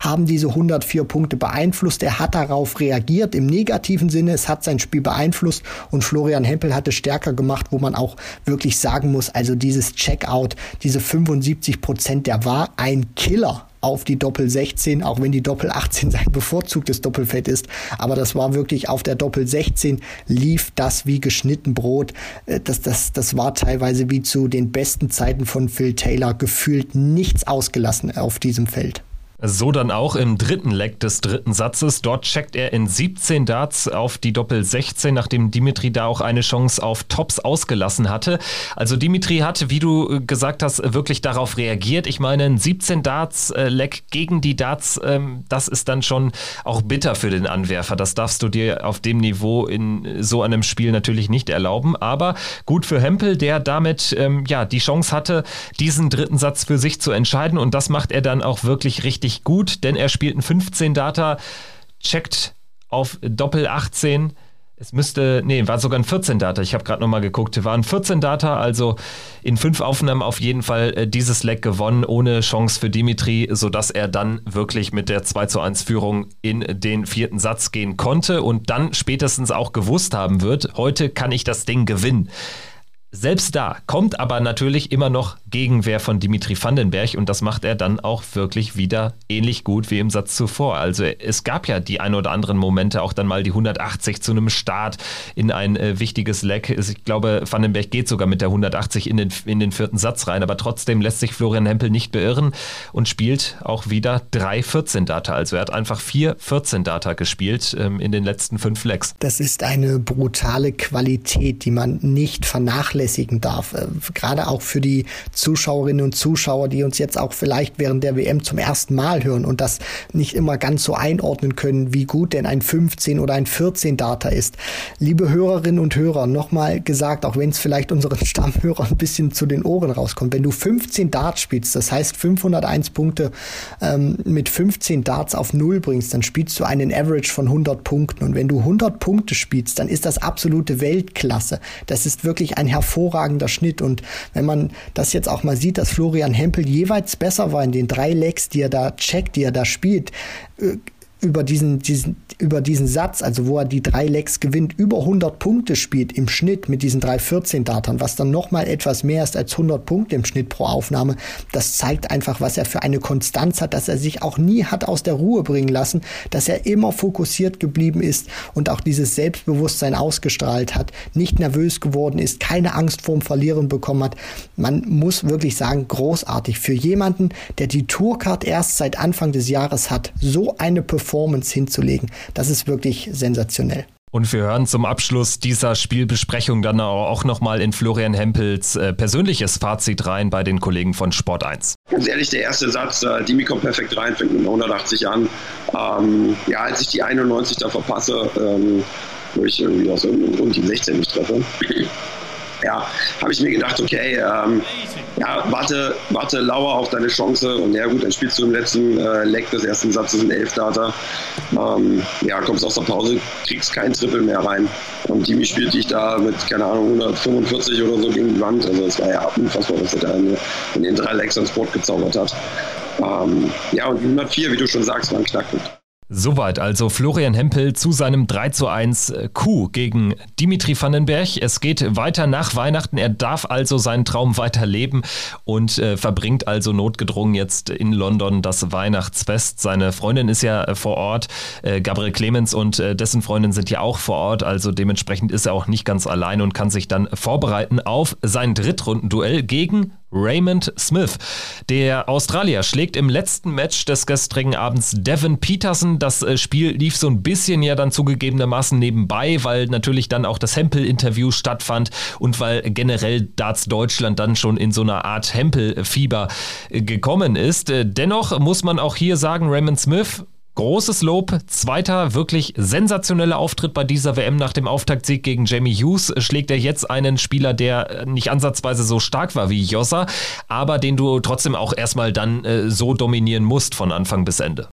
haben diese 104 Punkte beeinflusst. Er hat darauf reagiert im negativen Sinne. Es hat sein Spiel beeinflusst und Florian Hempel hat es stärker gemacht, wo man auch wirklich sagen muss, also dieses Checkout, diese 75 Prozent, der war ein Killer auf die Doppel 16, auch wenn die Doppel 18 sein bevorzugtes Doppelfeld ist. Aber das war wirklich auf der Doppel 16 lief das wie geschnitten Brot. Äh, das, das, das war teilweise wie zu den besten Zeiten von Phil Taylor gefühlt nichts ausgelassen auf diesem Feld. So dann auch im dritten Leck des dritten Satzes. Dort checkt er in 17 Darts auf die Doppel 16, nachdem Dimitri da auch eine Chance auf Tops ausgelassen hatte. Also Dimitri hatte, wie du gesagt hast, wirklich darauf reagiert. Ich meine, ein 17 Darts äh, Leck gegen die Darts, ähm, das ist dann schon auch bitter für den Anwerfer. Das darfst du dir auf dem Niveau in so einem Spiel natürlich nicht erlauben. Aber gut für Hempel, der damit ähm, ja die Chance hatte, diesen dritten Satz für sich zu entscheiden. Und das macht er dann auch wirklich richtig richtig gut, denn er spielt ein 15 Data, checkt auf Doppel 18. Es müsste, nee, war sogar ein 14 Data. Ich habe gerade nochmal geguckt. War ein 14 Data, also in fünf Aufnahmen auf jeden Fall äh, dieses Leck gewonnen, ohne Chance für Dimitri, sodass er dann wirklich mit der 2 zu 1 Führung in den vierten Satz gehen konnte und dann spätestens auch gewusst haben wird, heute kann ich das Ding gewinnen Selbst da kommt aber natürlich immer noch Gegenwehr von Dimitri Vandenberg und das macht er dann auch wirklich wieder ähnlich gut wie im Satz zuvor. Also es gab ja die ein oder anderen Momente, auch dann mal die 180 zu einem Start in ein äh, wichtiges Leck. Ich glaube, Vandenberg geht sogar mit der 180 in den, in den vierten Satz rein, aber trotzdem lässt sich Florian Hempel nicht beirren und spielt auch wieder drei 14 Data. Also er hat einfach vier 14 Data gespielt ähm, in den letzten fünf Lecks. Das ist eine brutale Qualität, die man nicht vernachlässigt vernachlässigen darf. Äh, gerade auch für die Zuschauerinnen und Zuschauer, die uns jetzt auch vielleicht während der WM zum ersten Mal hören und das nicht immer ganz so einordnen können, wie gut denn ein 15 oder ein 14 Data ist. Liebe Hörerinnen und Hörer, nochmal gesagt, auch wenn es vielleicht unseren Stammhörern ein bisschen zu den Ohren rauskommt, wenn du 15 Darts spielst, das heißt 501 Punkte ähm, mit 15 Darts auf Null bringst, dann spielst du einen Average von 100 Punkten. Und wenn du 100 Punkte spielst, dann ist das absolute Weltklasse. Das ist wirklich ein hervorragendes hervorragender Schnitt. Und wenn man das jetzt auch mal sieht, dass Florian Hempel jeweils besser war in den drei Lecks, die er da checkt, die er da spielt, äh, über diesen, diesen, über diesen Satz, also wo er die drei Lecks gewinnt, über 100 Punkte spielt im Schnitt mit diesen drei 14 Datern, was dann nochmal etwas mehr ist als 100 Punkte im Schnitt pro Aufnahme, das zeigt einfach, was er für eine Konstanz hat, dass er sich auch nie hat aus der Ruhe bringen lassen, dass er immer fokussiert geblieben ist und auch dieses Selbstbewusstsein ausgestrahlt hat, nicht nervös geworden ist, keine Angst vorm Verlieren bekommen hat. Man muss wirklich sagen, großartig für jemanden, der die Tourcard erst seit Anfang des Jahres hat, so eine Performance Performance hinzulegen. Das ist wirklich sensationell. Und wir hören zum Abschluss dieser Spielbesprechung dann auch nochmal in Florian Hempels äh, persönliches Fazit rein bei den Kollegen von Sport 1. Ganz ehrlich, der erste Satz, äh, Dimi kommt perfekt rein, fängt mit 180 an. Ähm, ja, als ich die 91 da verpasse, ähm, wo ich irgendwie aus irgendeinem Grund die 16 nicht treffe, ja, habe ich mir gedacht, okay, ähm, ja, warte, warte lauer auf deine Chance und ja gut, dann spielst du im letzten äh, Leck des ersten Satzes ein Elfdata. Ähm, ja, kommst aus der Pause, kriegst kein Triple mehr rein. Und Dimi spielt dich da mit, keine Ahnung, 145 oder so gegen die Wand. Also es war ja unfassbar, was er da in, in den drei Lecks ans Board gezaubert hat. Ähm, ja, und 104, wie du schon sagst, war ein Knackpunkt. Soweit also Florian Hempel zu seinem 3 zu 1 Coup gegen Dimitri Vandenberg. Es geht weiter nach Weihnachten. Er darf also seinen Traum weiterleben und äh, verbringt also notgedrungen jetzt in London das Weihnachtsfest. Seine Freundin ist ja äh, vor Ort, äh, Gabriel Clemens und äh, dessen Freundin sind ja auch vor Ort. Also dementsprechend ist er auch nicht ganz allein und kann sich dann vorbereiten auf sein Drittrundenduell gegen Raymond Smith. Der Australier schlägt im letzten Match des gestrigen Abends Devin Peterson. Das äh, Spiel lief so ein bisschen ja dann zugegebenermaßen nebenbei, weil natürlich dann auch das Hempel-Interview stattfand und weil generell Darts Deutschland dann schon in so einer Art Hempel-Fieber äh, gekommen ist. Äh, dennoch muss man auch hier sagen, Raymond Smith Großes Lob, zweiter wirklich sensationeller Auftritt bei dieser WM nach dem Auftaktsieg gegen Jamie Hughes. Schlägt er jetzt einen Spieler, der nicht ansatzweise so stark war wie Jossa, aber den du trotzdem auch erstmal dann äh, so dominieren musst von Anfang bis Ende.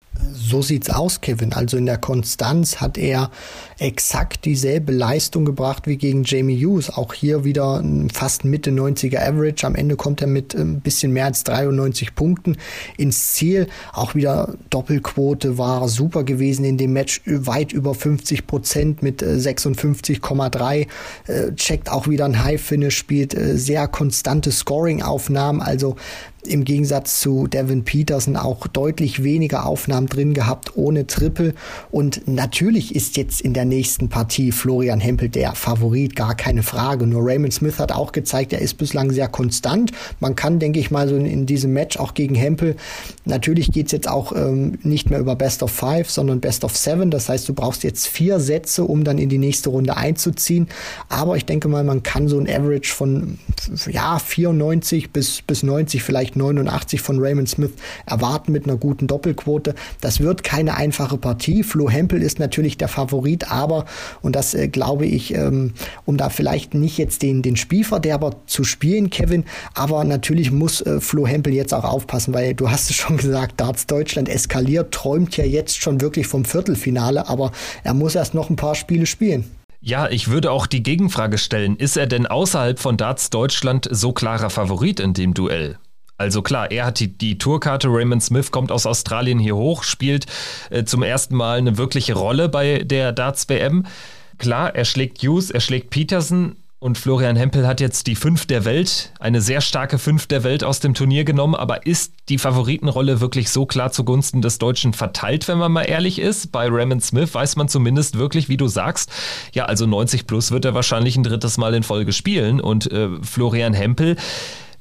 So sieht's aus, Kevin. Also in der Konstanz hat er exakt dieselbe Leistung gebracht wie gegen Jamie Hughes. Auch hier wieder fast Mitte 90er Average. Am Ende kommt er mit ein ähm, bisschen mehr als 93 Punkten ins Ziel. Auch wieder Doppelquote war super gewesen in dem Match. Weit über 50 Prozent mit 56,3. Äh, äh, checkt auch wieder ein High Finish, spielt äh, sehr konstante Scoring-Aufnahmen. Also im Gegensatz zu Devin Peterson auch deutlich weniger Aufnahmen drin gehabt ohne Triple. Und natürlich ist jetzt in der nächsten Partie Florian Hempel der Favorit, gar keine Frage. Nur Raymond Smith hat auch gezeigt, er ist bislang sehr konstant. Man kann, denke ich mal, so in, in diesem Match auch gegen Hempel, natürlich geht's jetzt auch ähm, nicht mehr über Best of Five, sondern Best of Seven. Das heißt, du brauchst jetzt vier Sätze, um dann in die nächste Runde einzuziehen. Aber ich denke mal, man kann so ein Average von ja, 94 bis, bis 90 vielleicht vielleicht 89 von Raymond Smith erwarten mit einer guten Doppelquote. Das wird keine einfache Partie. Flo Hempel ist natürlich der Favorit, aber, und das äh, glaube ich, ähm, um da vielleicht nicht jetzt den, den Spielverderber zu spielen, Kevin, aber natürlich muss äh, Flo Hempel jetzt auch aufpassen, weil du hast es schon gesagt, Darts Deutschland eskaliert, träumt ja jetzt schon wirklich vom Viertelfinale, aber er muss erst noch ein paar Spiele spielen. Ja, ich würde auch die Gegenfrage stellen, ist er denn außerhalb von Darts Deutschland so klarer Favorit in dem Duell? Also klar, er hat die, die Tourkarte, Raymond Smith kommt aus Australien hier hoch, spielt äh, zum ersten Mal eine wirkliche Rolle bei der Darts WM. Klar, er schlägt Hughes, er schlägt Peterson. und Florian Hempel hat jetzt die Fünf der Welt, eine sehr starke Fünf der Welt aus dem Turnier genommen. Aber ist die Favoritenrolle wirklich so klar zugunsten des Deutschen verteilt, wenn man mal ehrlich ist? Bei Raymond Smith weiß man zumindest wirklich, wie du sagst, ja, also 90 plus wird er wahrscheinlich ein drittes Mal in Folge spielen. Und äh, Florian Hempel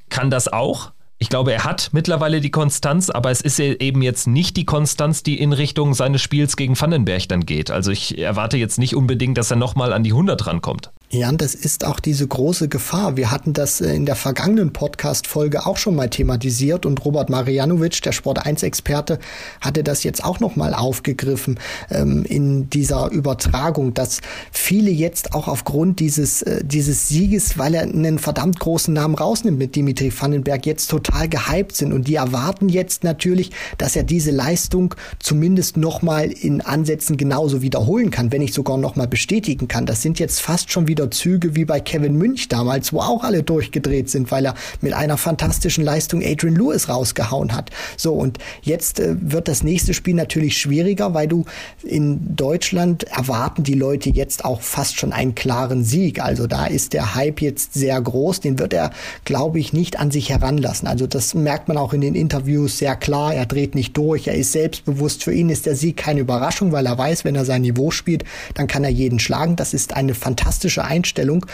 kann das auch. Ich glaube, er hat mittlerweile die Konstanz, aber es ist eben jetzt nicht die Konstanz, die in Richtung seines Spiels gegen Vandenberg dann geht. Also ich erwarte jetzt nicht unbedingt, dass er nochmal an die 100 rankommt. Ja, das ist auch diese große Gefahr. Wir hatten das äh, in der vergangenen Podcast-Folge auch schon mal thematisiert und Robert Marianovic, der Sport1-Experte, hatte das jetzt auch noch mal aufgegriffen ähm, in dieser Übertragung, dass viele jetzt auch aufgrund dieses, äh, dieses Sieges, weil er einen verdammt großen Namen rausnimmt mit Dimitri Vandenberg, jetzt total gehypt sind und die erwarten jetzt natürlich, dass er diese Leistung zumindest noch mal in Ansätzen genauso wiederholen kann, wenn nicht sogar noch mal bestätigen kann. Das sind jetzt fast schon wieder wieder Züge wie bei Kevin Münch damals, wo auch alle durchgedreht sind, weil er mit einer fantastischen Leistung Adrian Lewis rausgehauen hat. So, und jetzt äh, wird das nächste Spiel natürlich schwieriger, weil du in Deutschland erwarten die Leute jetzt auch fast schon einen klaren Sieg. Also da ist der Hype jetzt sehr groß. Den wird er, glaube ich, nicht an sich heranlassen. Also das merkt man auch in den Interviews sehr klar. Er dreht nicht durch. Er ist selbstbewusst. Für ihn ist der Sieg keine Überraschung, weil er weiß, wenn er sein Niveau spielt, dann kann er jeden schlagen. Das ist eine fantastische Einstellung.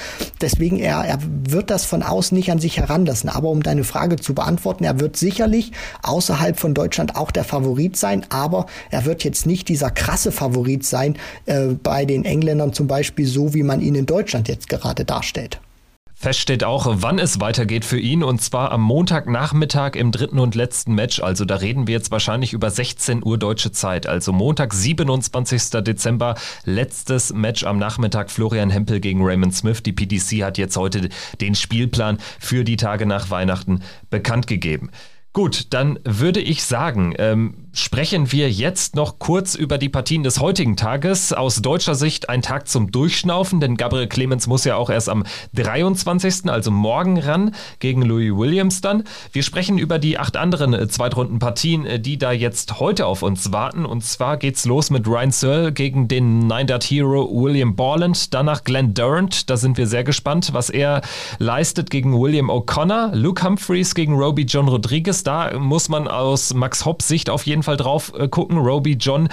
Deswegen, er, er wird das von außen nicht an sich heranlassen. Aber um deine Frage zu beantworten, er wird sicherlich außerhalb von Deutschland auch der Favorit sein, aber er wird jetzt nicht dieser krasse Favorit sein äh, bei den Engländern zum Beispiel, so wie man ihn in Deutschland jetzt gerade darstellt. Fest steht auch, wann es weitergeht für ihn und zwar am Montagnachmittag im dritten und letzten Match. Also da reden wir jetzt wahrscheinlich über 16 Uhr deutsche Zeit. Also Montag, 27. Dezember, letztes Match am Nachmittag Florian Hempel gegen Raymond Smith. Die PDC hat jetzt heute den Spielplan für die Tage nach Weihnachten bekannt gegeben. Gut, dann würde ich sagen, ähm, sprechen wir jetzt noch kurz über die Partien des heutigen Tages. Aus deutscher Sicht ein Tag zum Durchschnaufen, denn Gabriel Clemens muss ja auch erst am 23., also morgen ran, gegen Louis Williams dann. Wir sprechen über die acht anderen äh, Zweitrundenpartien, äh, die da jetzt heute auf uns warten. Und zwar geht's los mit Ryan Searle gegen den Nine Dart Hero William Borland, danach Glenn Durant. Da sind wir sehr gespannt, was er leistet gegen William O'Connor, Luke Humphreys gegen Roby John Rodriguez da muss man aus Max Hopp Sicht auf jeden Fall drauf äh, gucken. Roby John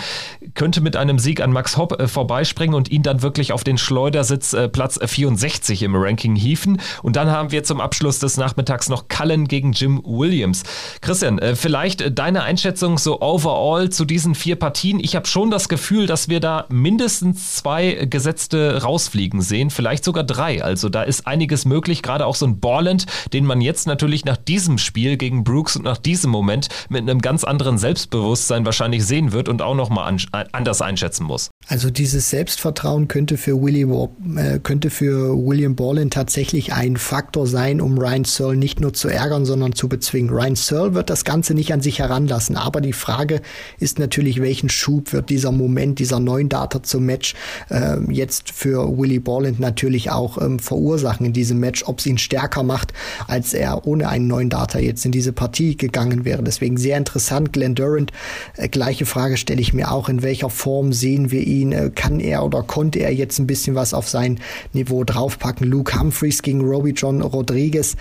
könnte mit einem Sieg an Max Hopp äh, vorbeispringen und ihn dann wirklich auf den Schleudersitz äh, Platz 64 im Ranking hieven. Und dann haben wir zum Abschluss des Nachmittags noch Cullen gegen Jim Williams. Christian, vielleicht deine Einschätzung so overall zu diesen vier Partien. Ich habe schon das Gefühl, dass wir da mindestens zwei Gesetzte rausfliegen sehen, vielleicht sogar drei. Also da ist einiges möglich, gerade auch so ein Borland, den man jetzt natürlich nach diesem Spiel gegen Brooks nach diesem Moment mit einem ganz anderen Selbstbewusstsein wahrscheinlich sehen wird und auch nochmal an, anders einschätzen muss. Also dieses Selbstvertrauen könnte für, Willy, äh, könnte für William Borland tatsächlich ein Faktor sein, um Ryan Searle nicht nur zu ärgern, sondern zu bezwingen. Ryan Searle wird das Ganze nicht an sich heranlassen, aber die Frage ist natürlich, welchen Schub wird dieser Moment, dieser neuen Data zum Match äh, jetzt für Willy Borland natürlich auch ähm, verursachen in diesem Match, ob es ihn stärker macht, als er ohne einen neuen Data jetzt in diese Partie gegangen wäre. Deswegen sehr interessant. Glenn Durant, gleiche Frage stelle ich mir auch. In welcher Form sehen wir ihn? Äh, kann er oder konnte er jetzt ein bisschen was auf sein Niveau draufpacken? Luke Humphreys gegen Roby John Rodriguez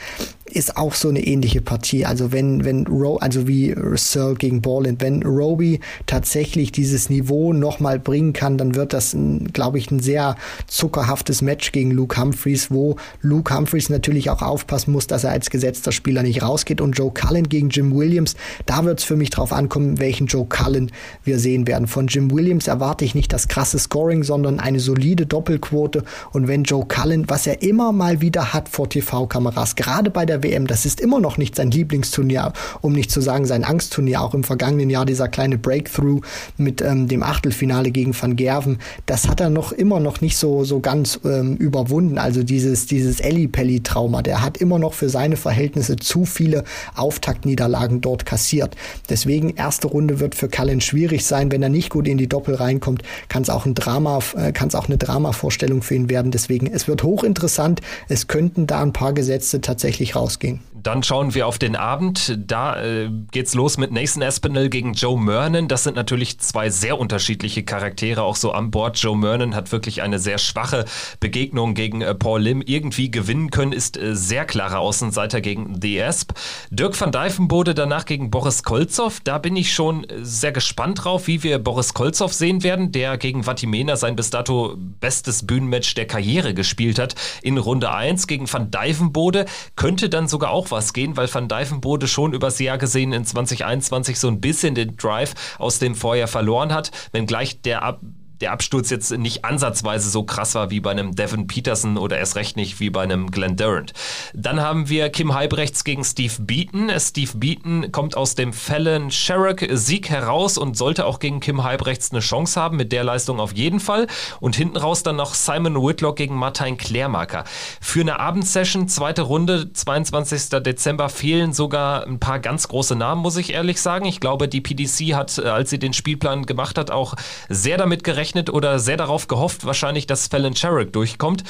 ist auch so eine ähnliche Partie. Also wenn, wenn Ro also wie Searle gegen Borland, wenn Roby tatsächlich dieses Niveau nochmal bringen kann, dann wird das, glaube ich, ein sehr zuckerhaftes Match gegen Luke Humphreys, wo Luke Humphreys natürlich auch aufpassen muss, dass er als gesetzter Spieler nicht rausgeht und Joe Cullen gegen Jim Williams, da wird es für mich drauf ankommen, welchen Joe Cullen wir sehen werden. Von Jim Williams erwarte ich nicht das krasse Scoring, sondern eine solide Doppelquote und wenn Joe Cullen, was er immer mal wieder hat vor TV-Kameras, gerade bei der WM. Das ist immer noch nicht sein Lieblingsturnier, um nicht zu sagen sein Angstturnier. Auch im vergangenen Jahr dieser kleine Breakthrough mit ähm, dem Achtelfinale gegen Van Gerven, das hat er noch immer noch nicht so so ganz ähm, überwunden. Also dieses dieses Ellipelli-Trauma, der hat immer noch für seine Verhältnisse zu viele Auftaktniederlagen dort kassiert. Deswegen erste Runde wird für Cullen schwierig sein, wenn er nicht gut in die Doppel reinkommt, kann es auch ein Drama, äh, kann es auch eine Dramavorstellung für ihn werden. Deswegen es wird hochinteressant. Es könnten da ein paar Gesetze tatsächlich raus asking. Dann schauen wir auf den Abend. Da äh, geht's los mit Nathan Aspinall gegen Joe Mernon. Das sind natürlich zwei sehr unterschiedliche Charaktere, auch so an Bord. Joe Mernon hat wirklich eine sehr schwache Begegnung gegen äh, Paul Lim irgendwie gewinnen können, ist äh, sehr klarer Außenseiter gegen The Asp. Dirk van Dijvenbode danach gegen Boris Kolzow. Da bin ich schon äh, sehr gespannt drauf, wie wir Boris Kolzow sehen werden, der gegen Vatimena sein bis dato bestes Bühnenmatch der Karriere gespielt hat. In Runde 1 gegen van Dijvenbode könnte dann sogar auch was gehen, weil Van Dijvenbode schon übers Jahr gesehen in 2021 so ein bisschen den Drive aus dem Vorjahr verloren hat, wenngleich der Ab der Absturz jetzt nicht ansatzweise so krass war wie bei einem Devin Peterson oder erst recht nicht wie bei einem Glenn Durant. Dann haben wir Kim Halbrechts gegen Steve Beaton. Steve Beaton kommt aus dem Fallon Sherrock Sieg heraus und sollte auch gegen Kim Halbrechts eine Chance haben, mit der Leistung auf jeden Fall. Und hinten raus dann noch Simon Whitlock gegen Martin Klärmarker. Für eine Abendsession, zweite Runde, 22. Dezember, fehlen sogar ein paar ganz große Namen, muss ich ehrlich sagen. Ich glaube, die PDC hat, äh, als sie den Spielplan gemacht hat, auch sehr damit gerechnet, gerechnet oder sehr darauf gehofft, wahrscheinlich, dass Fallon Sherrick durchkommt.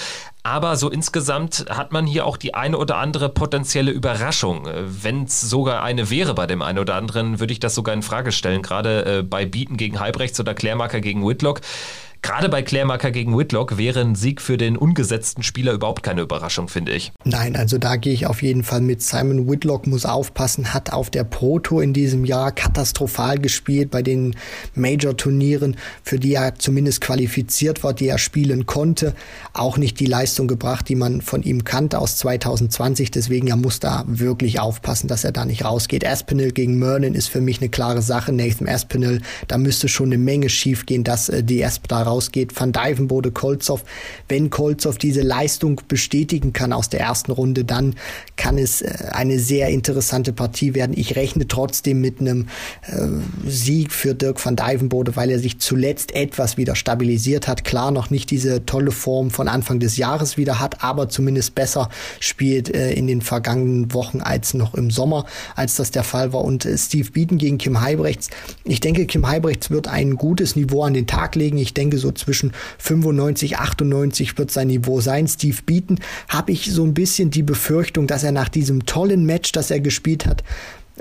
Aber so insgesamt hat man hier auch die eine oder andere potenzielle Überraschung. Wenn es sogar eine wäre bei dem einen oder anderen, würde ich das sogar in Frage stellen. Gerade äh, bei Beaton gegen Halbrechts oder Klärmarker gegen Whitlock. Gerade bei Klärmarker gegen Whitlock wäre ein Sieg für den ungesetzten Spieler überhaupt keine Überraschung, finde ich. Nein, also da gehe ich auf jeden Fall mit. Simon Whitlock muss aufpassen, hat auf der Pro Tour in diesem Jahr katastrophal gespielt bei den Major-Turnieren, für die er zumindest qualifiziert war, die er spielen konnte. Auch nicht die Leistung gebracht, die man von ihm kannte aus 2020. Deswegen er muss da wirklich aufpassen, dass er da nicht rausgeht. Aspinall gegen Merlin ist für mich eine klare Sache. Nathan Aspinall, da müsste schon eine Menge schief gehen, dass äh, die Asp da rausgeht. Van Dijvenbode, Kolzow. Wenn Kolzow diese Leistung bestätigen kann aus der ersten Runde, dann kann es äh, eine sehr interessante Partie werden. Ich rechne trotzdem mit einem äh, Sieg für Dirk van Dijvenbode, weil er sich zuletzt etwas wieder stabilisiert hat. Klar, noch nicht diese tolle Form von Anfang des Jahres wieder hat, aber zumindest besser spielt äh, in den vergangenen Wochen als noch im Sommer, als das der Fall war. Und Steve Beaton gegen Kim Heibrechts. Ich denke, Kim Heibrechts wird ein gutes Niveau an den Tag legen. Ich denke, so zwischen 95, 98 wird sein Niveau sein. Steve Beaton habe ich so ein bisschen die Befürchtung, dass er nach diesem tollen Match, das er gespielt hat,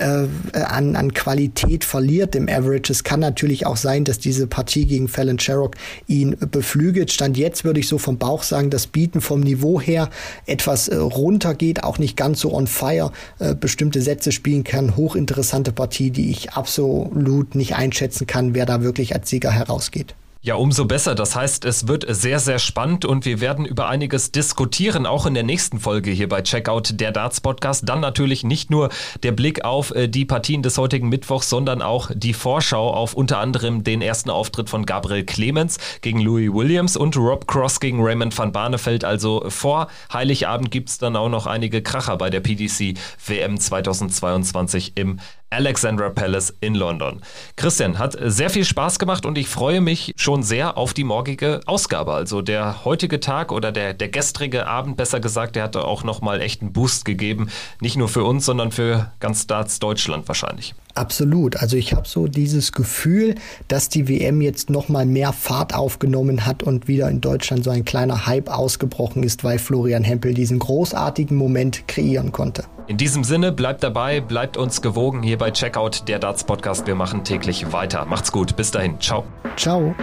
äh, an, an Qualität verliert im Average. Es kann natürlich auch sein, dass diese Partie gegen Fallon Sherrock ihn beflügelt. Stand jetzt würde ich so vom Bauch sagen, dass Bieten vom Niveau her etwas äh, runter geht, auch nicht ganz so on fire, äh, bestimmte Sätze spielen kann. Hochinteressante Partie, die ich absolut nicht einschätzen kann, wer da wirklich als Sieger herausgeht. Ja, umso besser. Das heißt, es wird sehr, sehr spannend und wir werden über einiges diskutieren, auch in der nächsten Folge hier bei Checkout der Darts Podcast. Dann natürlich nicht nur der Blick auf äh, die Partien des heutigen Mittwochs, sondern auch die Vorschau auf unter anderem den ersten Auftritt von Gabriel Clemens gegen Louis Williams und Rob Cross gegen Raymond van Barneveld. Also vor Heiligabend gibt's dann auch noch einige Kracher bei der PDC WM 2022 im Alexandra Palace in London. Christian, hat sehr viel Spaß gemacht und ich freue mich schon sehr auf die morgige Ausgabe. Also der heutige Tag oder der, der gestrige Abend, besser gesagt, der hat auch nochmal echt einen Boost gegeben. Nicht nur für uns, sondern für ganz Darts Deutschland wahrscheinlich. Absolut. Also ich habe so dieses Gefühl, dass die WM jetzt noch mal mehr Fahrt aufgenommen hat und wieder in Deutschland so ein kleiner Hype ausgebrochen ist, weil Florian Hempel diesen großartigen Moment kreieren konnte. In diesem Sinne, bleibt dabei, bleibt uns gewogen hier bei Checkout, der Darts Podcast. Wir machen täglich weiter. Macht's gut. Bis dahin. Ciao. Ciao.